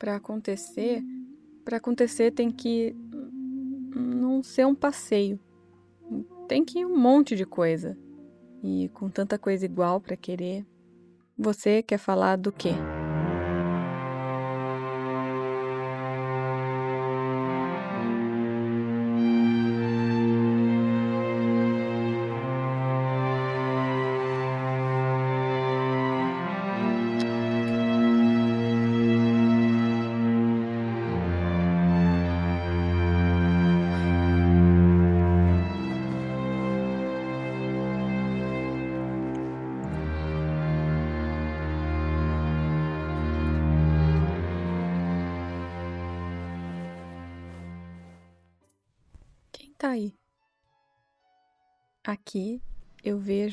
Para acontecer, para acontecer tem que não ser um passeio. Tem que ir um monte de coisa. E com tanta coisa igual para querer, você quer falar do quê?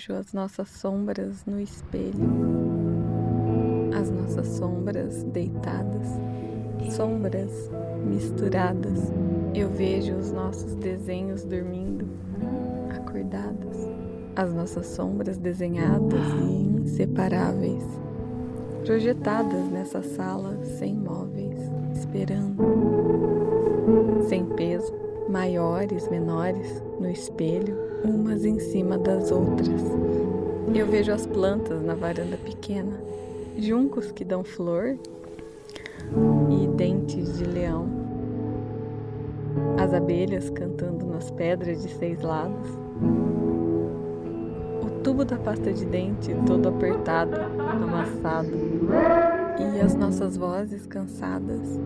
Vejo as nossas sombras no espelho, as nossas sombras deitadas, sombras misturadas. Eu vejo os nossos desenhos dormindo, acordadas, as nossas sombras desenhadas e inseparáveis, projetadas nessa sala sem móveis, esperando, sem peso maiores, menores, no espelho, umas em cima das outras. Eu vejo as plantas na varanda pequena, juncos que dão flor e dentes de leão. As abelhas cantando nas pedras de seis lados. O tubo da pasta de dente todo apertado, amassado. E as nossas vozes cansadas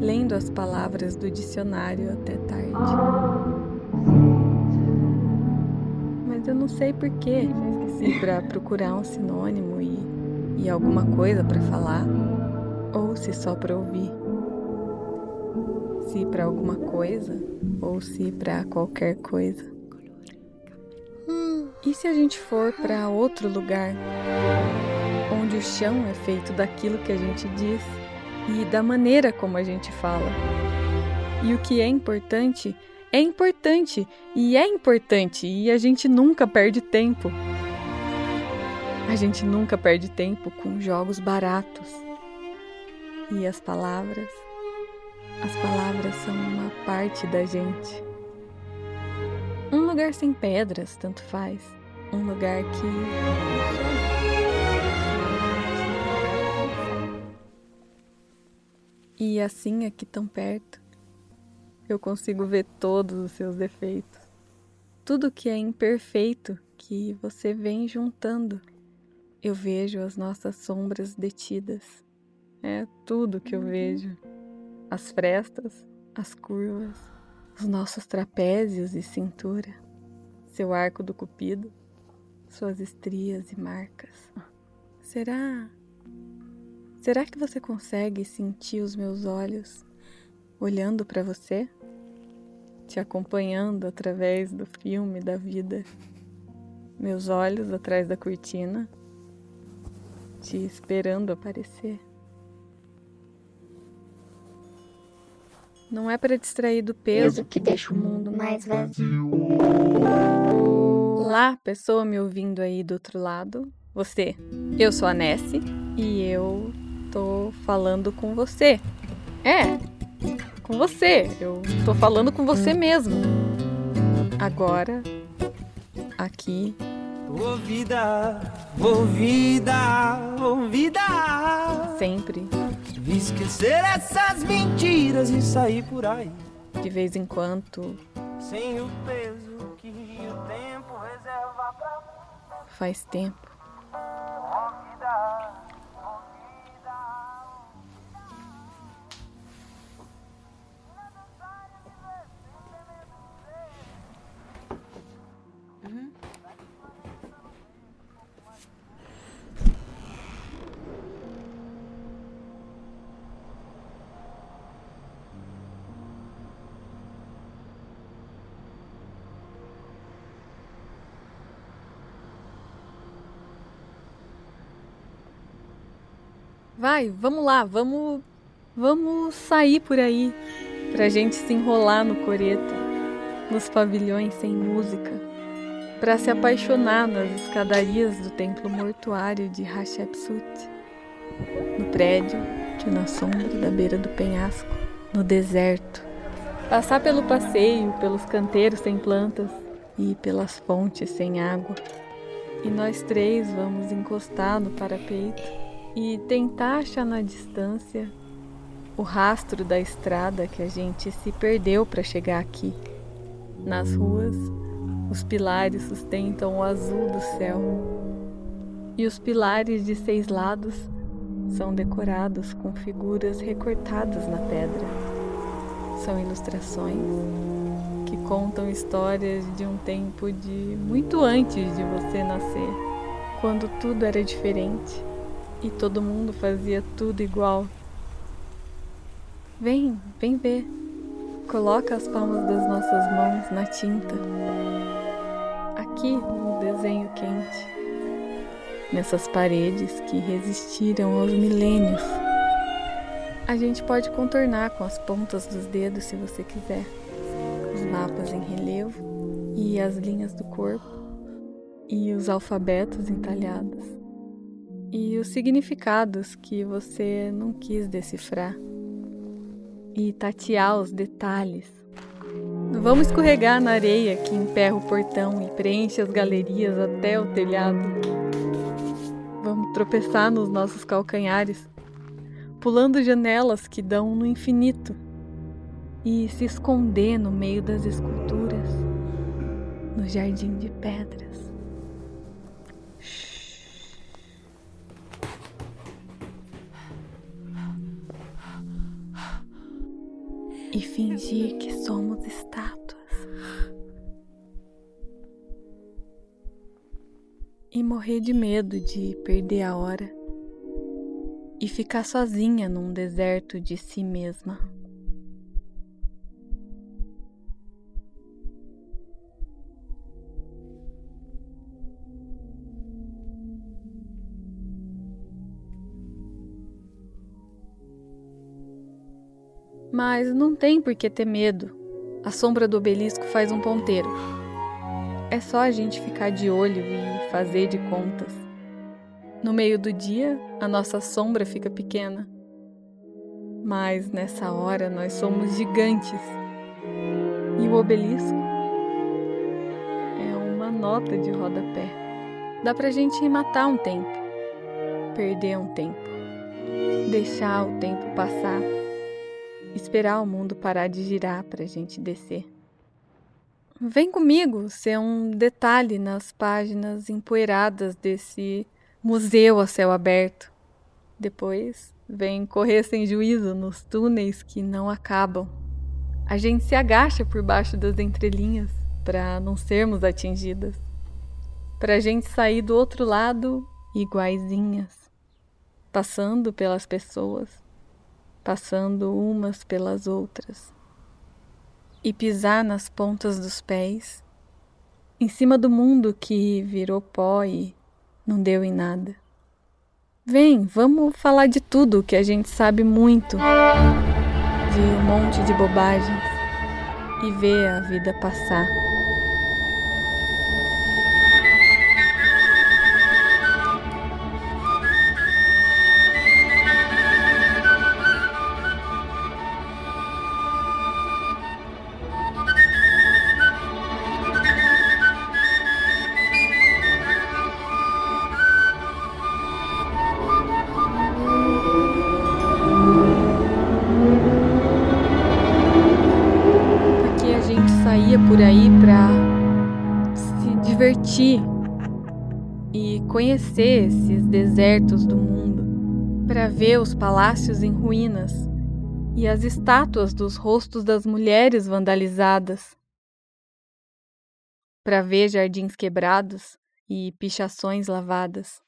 lendo as palavras do dicionário até tarde. Mas eu não sei porquê, se para procurar um sinônimo e, e alguma coisa para falar, ou se só para ouvir. Se para alguma coisa, ou se para qualquer coisa. E se a gente for para outro lugar, onde o chão é feito daquilo que a gente diz? E da maneira como a gente fala. E o que é importante é importante e é importante e a gente nunca perde tempo. A gente nunca perde tempo com jogos baratos. E as palavras, as palavras são uma parte da gente. Um lugar sem pedras, tanto faz. Um lugar que E assim, aqui tão perto, eu consigo ver todos os seus defeitos. Tudo que é imperfeito que você vem juntando. Eu vejo as nossas sombras detidas. É tudo que eu vejo. As frestas, as curvas, os nossos trapézios e cintura, seu arco do cupido, suas estrias e marcas. Será Será que você consegue sentir os meus olhos olhando para você? Te acompanhando através do filme da vida? Meus olhos atrás da cortina, te esperando aparecer? Não é para distrair do peso que deixa o mundo mais vazio. Lá, pessoa me ouvindo aí do outro lado. Você, eu sou a Nessie e eu tô falando com você. É, com você. Eu tô falando com você mesmo. Agora, aqui. Ouvida, ouvida, ouvida. Sempre. Esquecer essas mentiras e sair por aí. De vez em quando. Sem o peso que o tempo reserva pra Faz tempo. Vai, vamos lá, vamos, vamos sair por aí pra gente se enrolar no coreto, nos pavilhões sem música, para se apaixonar nas escadarias do templo mortuário de Hatshepsut, no prédio silêncio na sombra da beira do penhasco, no deserto. Passar pelo passeio, pelos canteiros sem plantas e pelas fontes sem água. E nós três vamos encostar no parapeito e tentar achar na distância o rastro da estrada que a gente se perdeu para chegar aqui. Nas ruas, os pilares sustentam o azul do céu. E os pilares de seis lados são decorados com figuras recortadas na pedra. São ilustrações que contam histórias de um tempo de muito antes de você nascer, quando tudo era diferente e todo mundo fazia tudo igual. Vem, vem ver. Coloca as palmas das nossas mãos na tinta. Aqui no desenho quente. Nessas paredes que resistiram aos milênios. A gente pode contornar com as pontas dos dedos se você quiser. Os mapas em relevo e as linhas do corpo e os alfabetos entalhados e os significados que você não quis decifrar e tatear os detalhes. Vamos escorregar na areia que emperra o portão e preenche as galerias até o telhado. Vamos tropeçar nos nossos calcanhares, pulando janelas que dão no infinito e se esconder no meio das esculturas, no jardim de pedras. E fingir que somos estátuas. E morrer de medo de perder a hora e ficar sozinha num deserto de si mesma. Mas não tem por que ter medo. A sombra do obelisco faz um ponteiro. É só a gente ficar de olho e fazer de contas. No meio do dia, a nossa sombra fica pequena. Mas nessa hora nós somos gigantes. E o obelisco é uma nota de rodapé. Dá pra gente matar um tempo, perder um tempo, deixar o tempo passar esperar o mundo parar de girar para a gente descer. Vem comigo ser um detalhe nas páginas empoeiradas desse museu a céu aberto. Depois, vem correr sem juízo nos túneis que não acabam. A gente se agacha por baixo das entrelinhas para não sermos atingidas. Para a gente sair do outro lado iguaizinhas, passando pelas pessoas passando umas pelas outras, e pisar nas pontas dos pés, em cima do mundo que virou pó e não deu em nada. Vem, vamos falar de tudo que a gente sabe muito, de um monte de bobagens e ver a vida passar. E conhecer esses desertos do mundo, para ver os palácios em ruínas e as estátuas dos rostos das mulheres vandalizadas, para ver jardins quebrados e pichações lavadas,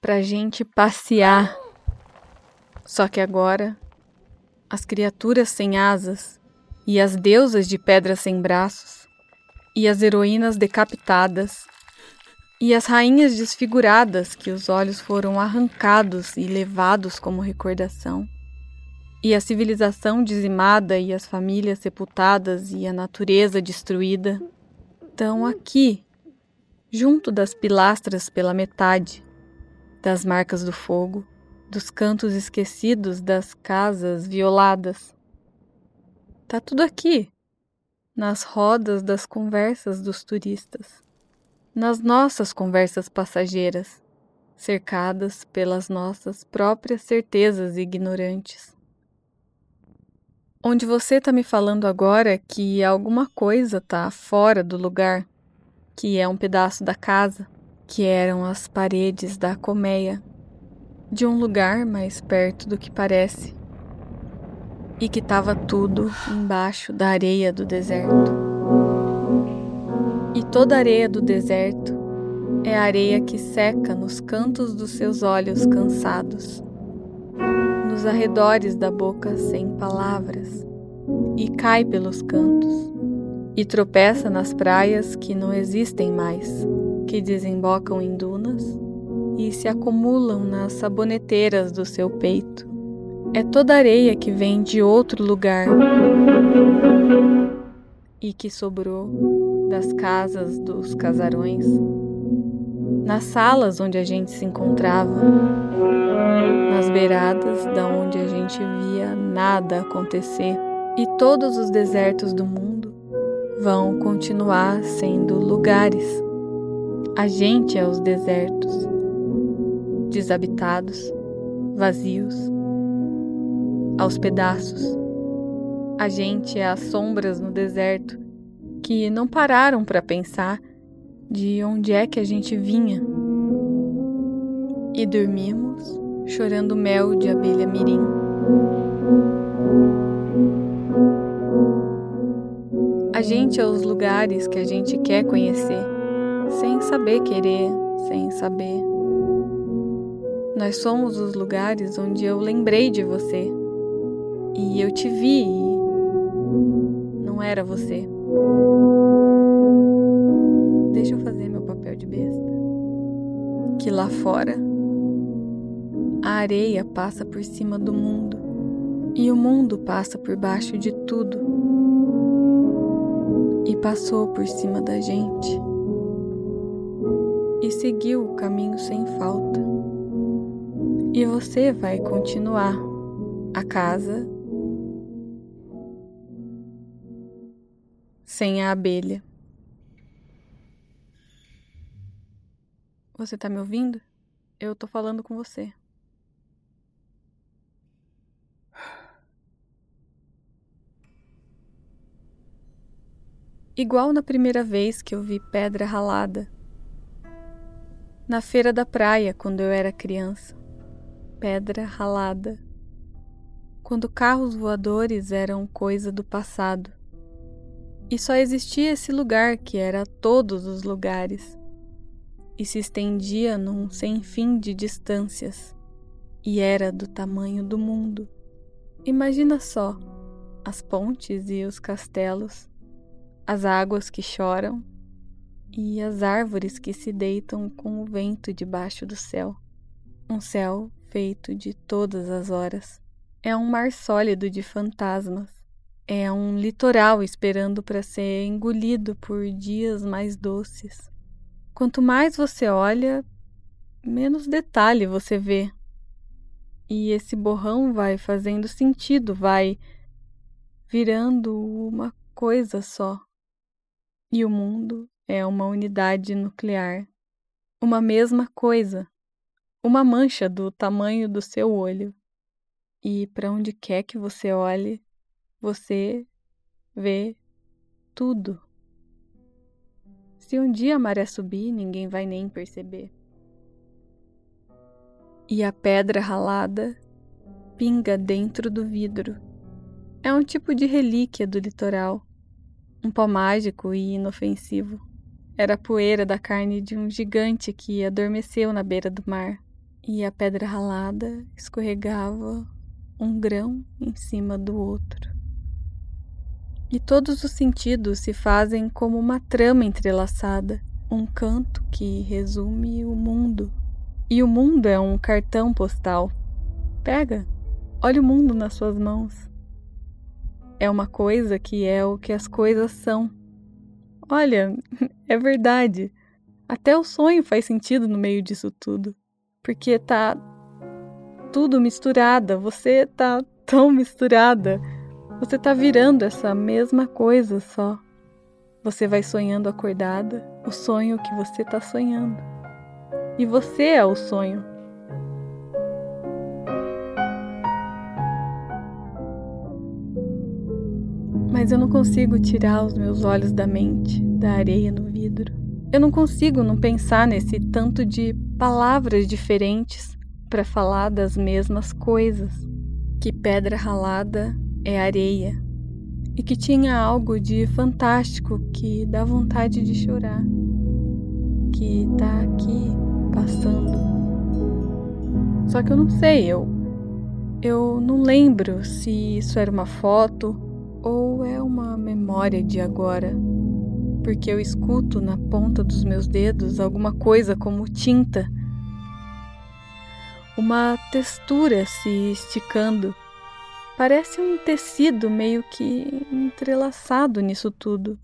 para gente passear. Só que agora as criaturas sem asas e as deusas de pedra sem braços, e as heroínas decapitadas, e as rainhas desfiguradas que os olhos foram arrancados e levados como recordação, e a civilização dizimada e as famílias sepultadas e a natureza destruída, estão aqui, junto das pilastras pela metade, das marcas do fogo dos cantos esquecidos das casas violadas. Tá tudo aqui, nas rodas das conversas dos turistas, nas nossas conversas passageiras, cercadas pelas nossas próprias certezas ignorantes. Onde você está me falando agora que alguma coisa está fora do lugar, que é um pedaço da casa, que eram as paredes da colmeia, de um lugar mais perto do que parece, e que estava tudo embaixo da areia do deserto. E toda areia do deserto é areia que seca nos cantos dos seus olhos cansados nos arredores da boca sem palavras, e cai pelos cantos, e tropeça nas praias que não existem mais, que desembocam em dunas e se acumulam nas saboneteiras do seu peito. É toda areia que vem de outro lugar e que sobrou das casas dos casarões, nas salas onde a gente se encontrava nas beiradas da onde a gente via nada acontecer, e todos os desertos do mundo vão continuar sendo lugares. A gente é os desertos, desabitados, vazios, aos pedaços. A gente é as sombras no deserto que não pararam para pensar de onde é que a gente vinha. E dormimos chorando mel de abelha mirim. A gente é os lugares que a gente quer conhecer, sem saber querer, sem saber. Nós somos os lugares onde eu lembrei de você e eu te vi e não era você. Deixa eu fazer meu papel de besta. Que lá fora a areia passa por cima do mundo e o mundo passa por baixo de tudo. E passou por cima da gente e seguiu o caminho sem falta. E você vai continuar a casa sem a abelha. Você tá me ouvindo? Eu tô falando com você. igual na primeira vez que eu vi pedra ralada. Na feira da praia, quando eu era criança. Pedra ralada. Quando carros voadores eram coisa do passado. E só existia esse lugar que era todos os lugares. E se estendia num sem fim de distâncias. E era do tamanho do mundo. Imagina só as pontes e os castelos as águas que choram e as árvores que se deitam com o vento debaixo do céu. Um céu feito de todas as horas. É um mar sólido de fantasmas. É um litoral esperando para ser engolido por dias mais doces. Quanto mais você olha, menos detalhe você vê. E esse borrão vai fazendo sentido, vai virando uma coisa só. E o mundo é uma unidade nuclear, uma mesma coisa, uma mancha do tamanho do seu olho. E para onde quer que você olhe, você vê tudo. Se um dia a maré subir, ninguém vai nem perceber. E a pedra ralada pinga dentro do vidro. É um tipo de relíquia do litoral um pó mágico e inofensivo. Era a poeira da carne de um gigante que adormeceu na beira do mar, e a pedra ralada escorregava um grão em cima do outro. E todos os sentidos se fazem como uma trama entrelaçada, um canto que resume o mundo. E o mundo é um cartão postal. Pega, olha o mundo nas suas mãos é uma coisa que é o que as coisas são. Olha, é verdade. Até o sonho faz sentido no meio disso tudo. Porque tá tudo misturada, você tá tão misturada. Você tá virando essa mesma coisa só. Você vai sonhando acordada, o sonho que você tá sonhando. E você é o sonho. Mas eu não consigo tirar os meus olhos da mente, da areia no vidro. Eu não consigo não pensar nesse tanto de palavras diferentes para falar das mesmas coisas. Que pedra ralada é areia e que tinha algo de fantástico que dá vontade de chorar, que tá aqui passando. Só que eu não sei, eu eu não lembro se isso era uma foto ou é uma memória de agora, porque eu escuto na ponta dos meus dedos alguma coisa como tinta, uma textura se esticando. Parece um tecido meio que entrelaçado nisso tudo.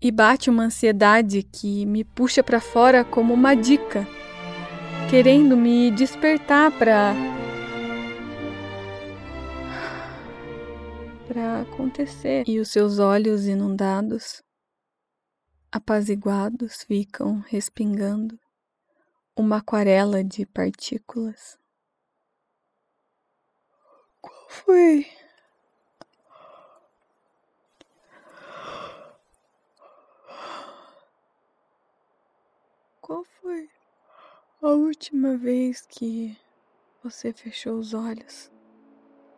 E bate uma ansiedade que me puxa para fora como uma dica, querendo me despertar para para acontecer. E os seus olhos inundados, apaziguados, ficam respingando uma aquarela de partículas. Qual foi? Qual foi a última vez que você fechou os olhos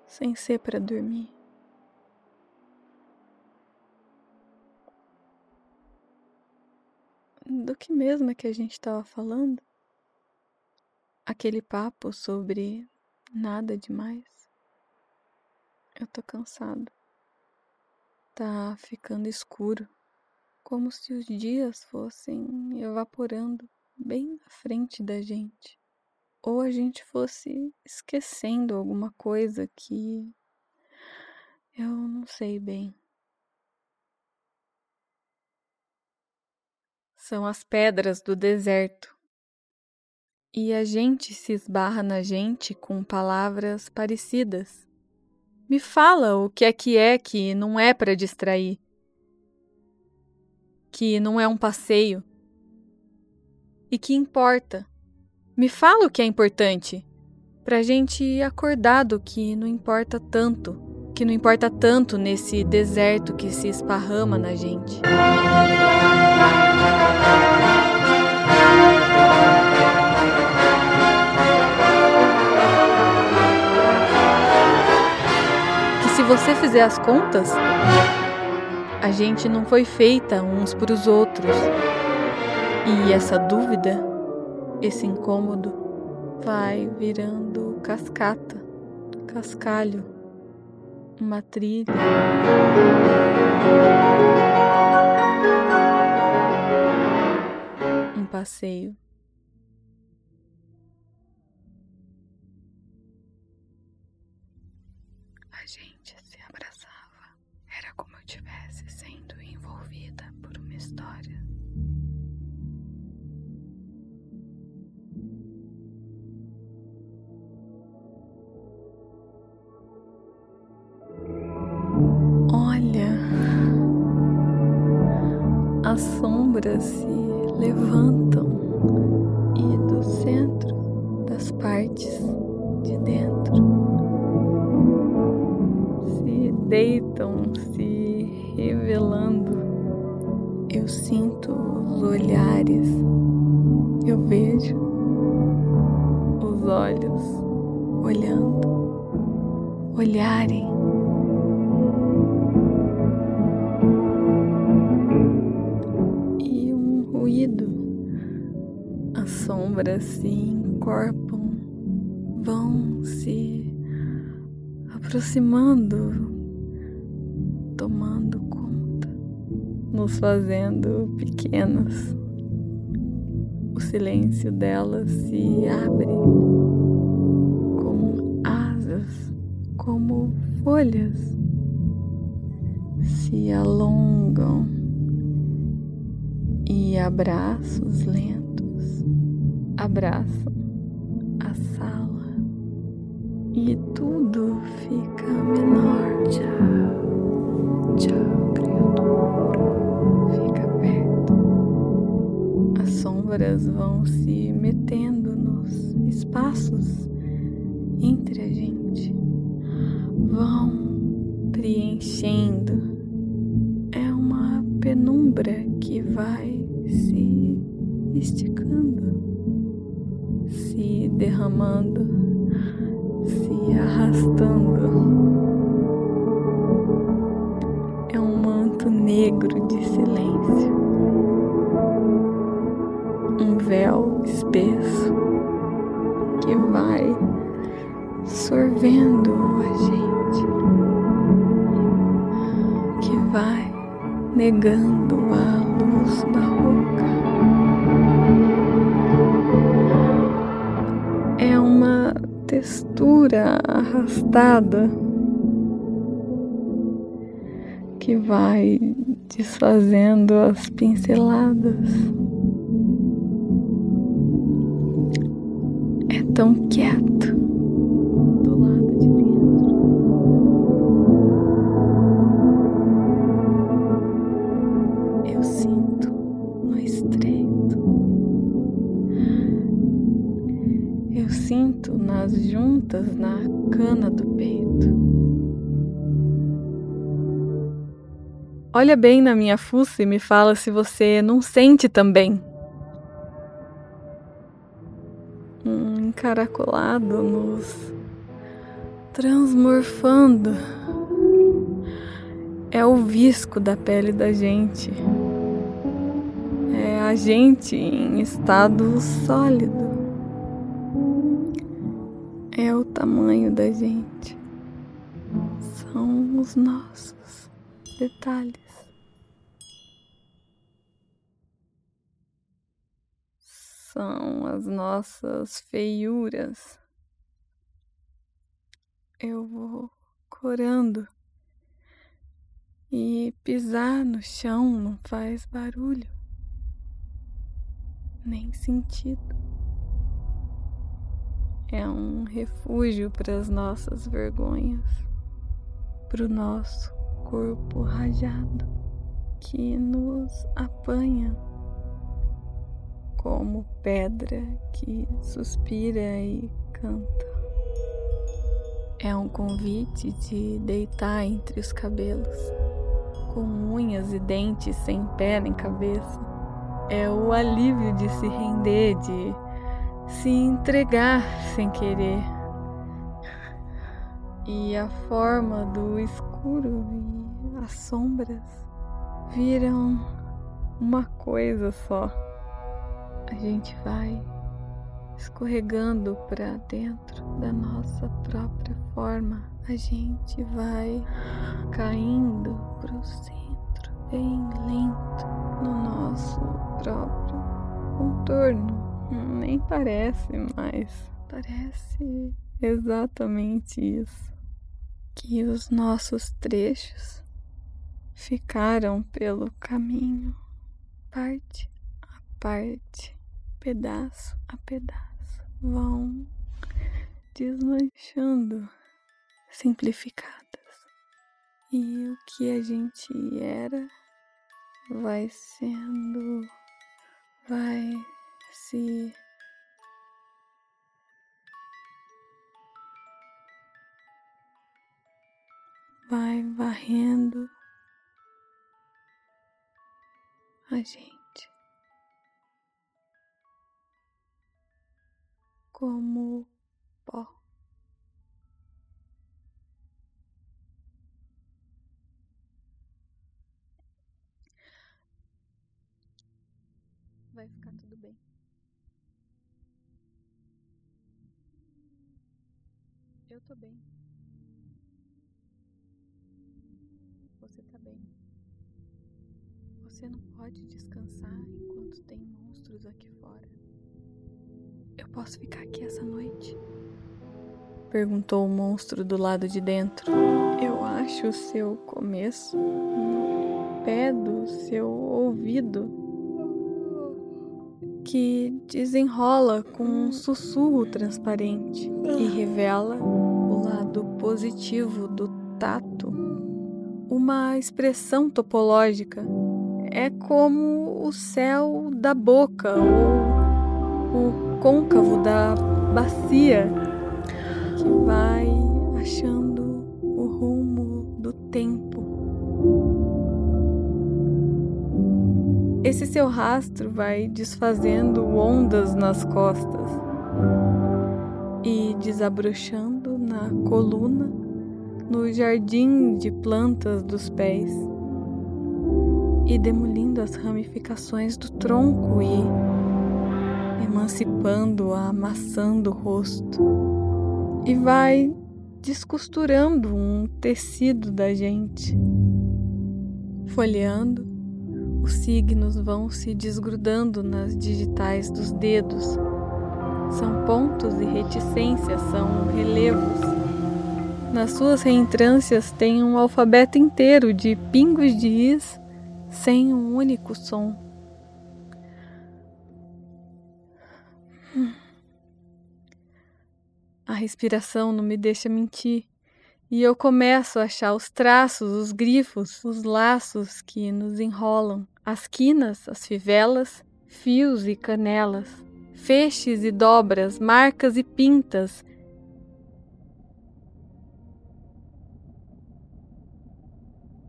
sem ser para dormir? do que mesmo é que a gente estava falando? Aquele papo sobre nada demais. Eu tô cansado. Tá ficando escuro, como se os dias fossem evaporando bem na frente da gente. Ou a gente fosse esquecendo alguma coisa que eu não sei bem. são as pedras do deserto. E a gente se esbarra na gente com palavras parecidas. Me fala o que é que é que não é para distrair, que não é um passeio e que importa. Me fala o que é importante, pra gente acordar do que não importa tanto, que não importa tanto nesse deserto que se esparrama na gente. Que você fizer as contas, a gente não foi feita uns para os outros. E essa dúvida, esse incômodo, vai virando cascata, cascalho, uma trilha. passeio. A gente se abraçava. Era como eu tivesse sendo envolvida por uma história. Aproximando, tomando conta, nos fazendo pequenos. O silêncio delas se abre com asas, como folhas, se alongam e abraços lentos abraçam a sala e tudo menor. Tchau, tchau, criatura. Fica perto. As sombras vão se metendo nos espaços entre a gente, vão preenchendo. É uma penumbra que vai se esticando, se derramando, silêncio, um véu espesso que vai sorvendo a gente, que vai negando a luz da. É uma textura arrastada que vai desfazendo as pinceladas. É tão quieto Olha bem na minha fuça e me fala se você não sente também. Um encaracolado nos transmorfando. É o visco da pele da gente. É a gente em estado sólido. É o tamanho da gente. São os nossos detalhes. São as nossas feiuras. Eu vou corando e pisar no chão não faz barulho, nem sentido. É um refúgio para as nossas vergonhas, para o nosso corpo rajado que nos apanha como pedra que suspira e canta. É um convite de deitar entre os cabelos, com unhas e dentes sem pé nem cabeça. É o alívio de se render, de se entregar sem querer. E a forma do escuro e as sombras viram uma coisa só. A gente vai escorregando para dentro da nossa própria forma. A gente vai caindo para o centro, bem lento, no nosso próprio contorno. Nem parece, mas parece exatamente isso. Que os nossos trechos ficaram pelo caminho, parte a parte, pedaço a pedaço, vão desmanchando, simplificadas. E o que a gente era vai sendo, vai se vai varrendo a gente como pó. Vai ficar tudo bem. Eu tô bem. Você tá bem. Você não pode descansar enquanto tem monstros aqui fora. Eu posso ficar aqui essa noite? Perguntou o monstro do lado de dentro. Eu acho o seu começo no pé do seu ouvido que desenrola com um sussurro transparente e revela positivo do tato uma expressão topológica. É como o céu da boca ou o côncavo da bacia que vai achando o rumo do tempo. Esse seu rastro vai desfazendo ondas nas costas e desabrochando na coluna, no jardim de plantas dos pés e demolindo as ramificações do tronco e emancipando, amassando o rosto e vai descosturando um tecido da gente, folheando os signos vão se desgrudando nas digitais dos dedos. São pontos e reticências, são relevos. Nas suas reentrâncias tem um alfabeto inteiro de pingos de is sem um único som. A respiração não me deixa mentir. E eu começo a achar os traços, os grifos, os laços que nos enrolam as quinas, as fivelas, fios e canelas, feixes e dobras, marcas e pintas.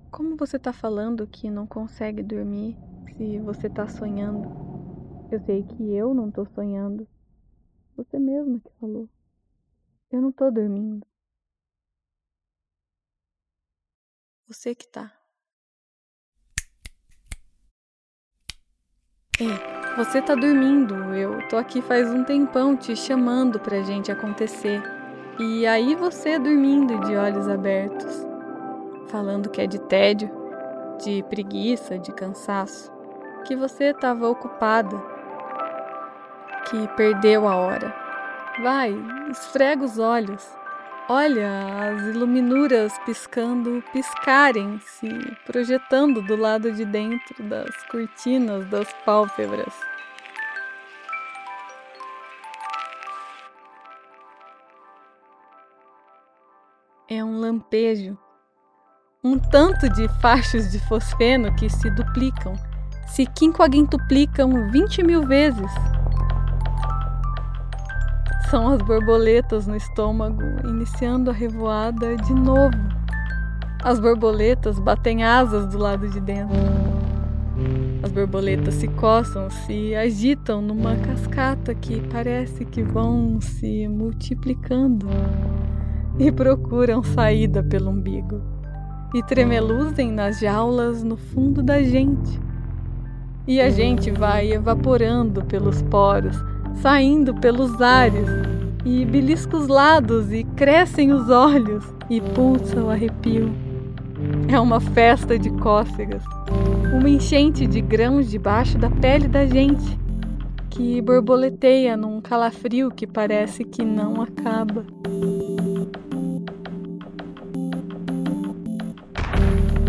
Como você está falando que não consegue dormir se você está sonhando? Eu sei que eu não estou sonhando. Você mesma que falou. Eu não estou dormindo. Você que tá. Ei, você tá dormindo. Eu tô aqui faz um tempão te chamando pra gente acontecer. E aí você dormindo de olhos abertos, falando que é de tédio, de preguiça, de cansaço, que você estava ocupada, que perdeu a hora. Vai, esfrega os olhos. Olha as iluminuras piscando, piscarem, se projetando do lado de dentro das cortinas das pálpebras. É um lampejo, um tanto de fachos de fosfeno que se duplicam, se quinquagentuplicam 20 mil vezes são as borboletas no estômago, iniciando a revoada de novo. As borboletas batem asas do lado de dentro. As borboletas se coçam, se agitam numa cascata que parece que vão se multiplicando e procuram saída pelo umbigo e tremeluzem nas jaulas no fundo da gente. E a gente vai evaporando pelos poros saindo pelos ares, e belisca os lados e crescem os olhos e pulsa o arrepio. É uma festa de cócegas, uma enchente de grãos debaixo da pele da gente, que borboleteia num calafrio que parece que não acaba.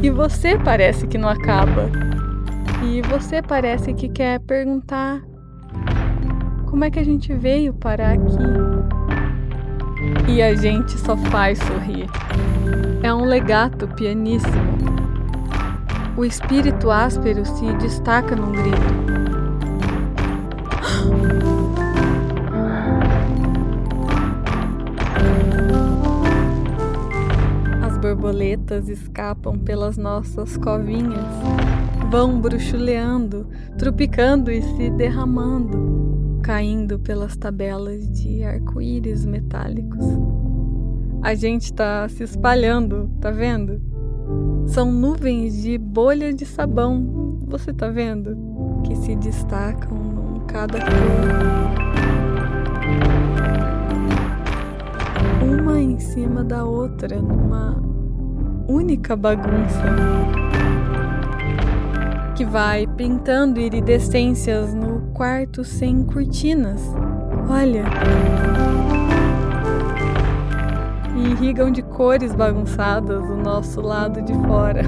E você parece que não acaba. E você parece que quer perguntar como é que a gente veio parar aqui? E a gente só faz sorrir. É um legato pianíssimo. O espírito áspero se destaca num grito. As borboletas escapam pelas nossas covinhas, vão bruxuleando, tropicando e se derramando caindo pelas tabelas de arco-íris metálicos. A gente tá se espalhando, tá vendo? São nuvens de bolha de sabão, você tá vendo? Que se destacam em cada cor. Uma em cima da outra, numa única bagunça que vai pintando iridescências no quarto sem cortinas. Olha! E irrigam de cores bagunçadas o nosso lado de fora.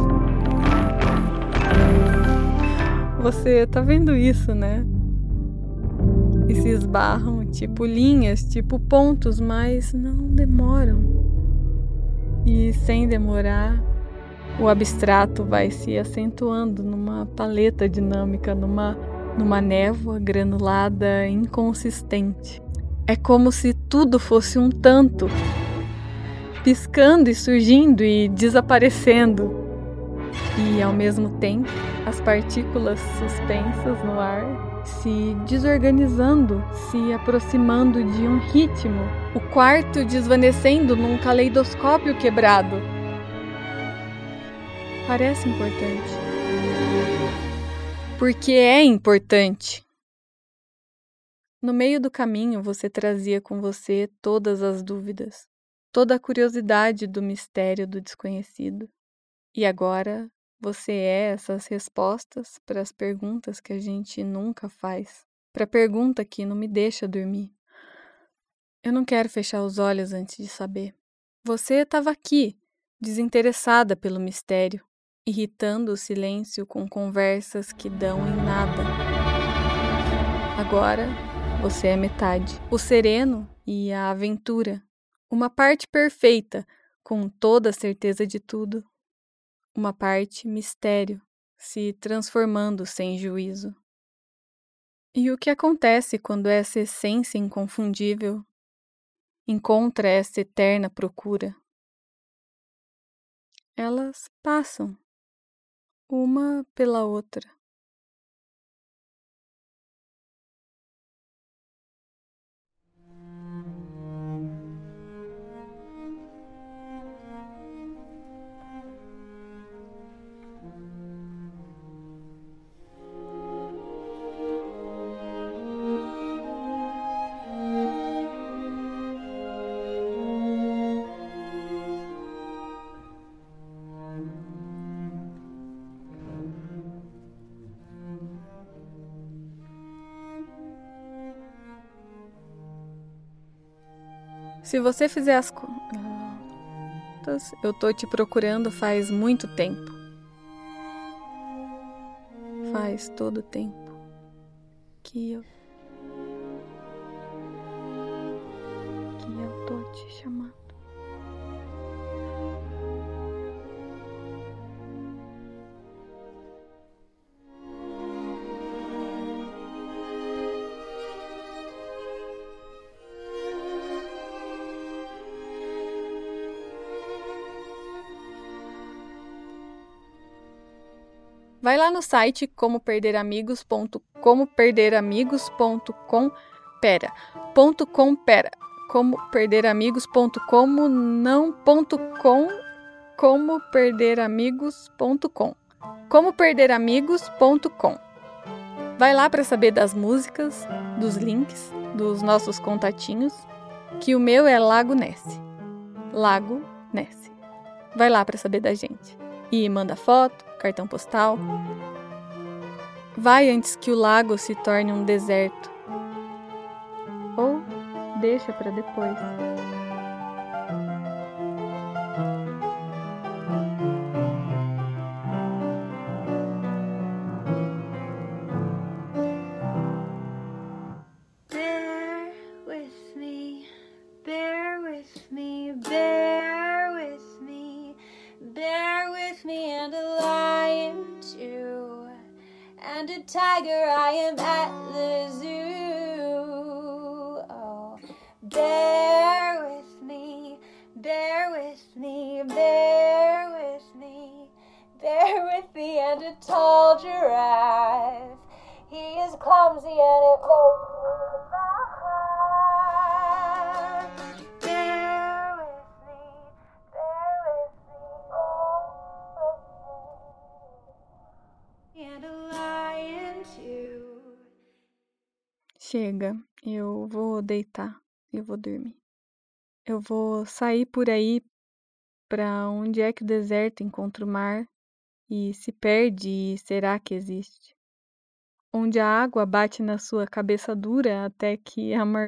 Você tá vendo isso, né? E se esbarram tipo linhas, tipo pontos, mas não demoram. E sem demorar, o abstrato vai se acentuando numa paleta dinâmica, numa, numa névoa granulada inconsistente. É como se tudo fosse um tanto, piscando e surgindo e desaparecendo. E ao mesmo tempo, as partículas suspensas no ar se desorganizando, se aproximando de um ritmo, o quarto desvanecendo num caleidoscópio quebrado. Parece importante. Porque é importante. No meio do caminho, você trazia com você todas as dúvidas, toda a curiosidade do mistério do desconhecido. E agora você é essas respostas para as perguntas que a gente nunca faz, para a pergunta que não me deixa dormir. Eu não quero fechar os olhos antes de saber. Você estava aqui, desinteressada pelo mistério, irritando o silêncio com conversas que dão em nada. Agora você é metade, o sereno e a aventura, uma parte perfeita, com toda a certeza de tudo, uma parte mistério, se transformando sem juízo. E o que acontece quando essa essência inconfundível encontra essa eterna procura? Elas passam, uma pela outra. Se você fizer as contas, eu tô te procurando faz muito tempo. Faz todo o tempo que eu Vai lá no site como como perderamigos.com pera ponto com pera como perderamigos.com não ponto com como perderamigos.com como perderamigos.com Vai lá para saber das músicas, dos links, dos nossos contatinhos, que o meu é Lago Ness. Lago Ness. Vai lá para saber da gente. E manda foto, cartão postal. Vai antes que o lago se torne um deserto. Ou deixa para depois. Vou sair por aí para onde é que o deserto encontra o mar e se perde e será que existe? Onde a água bate na sua cabeça dura até que a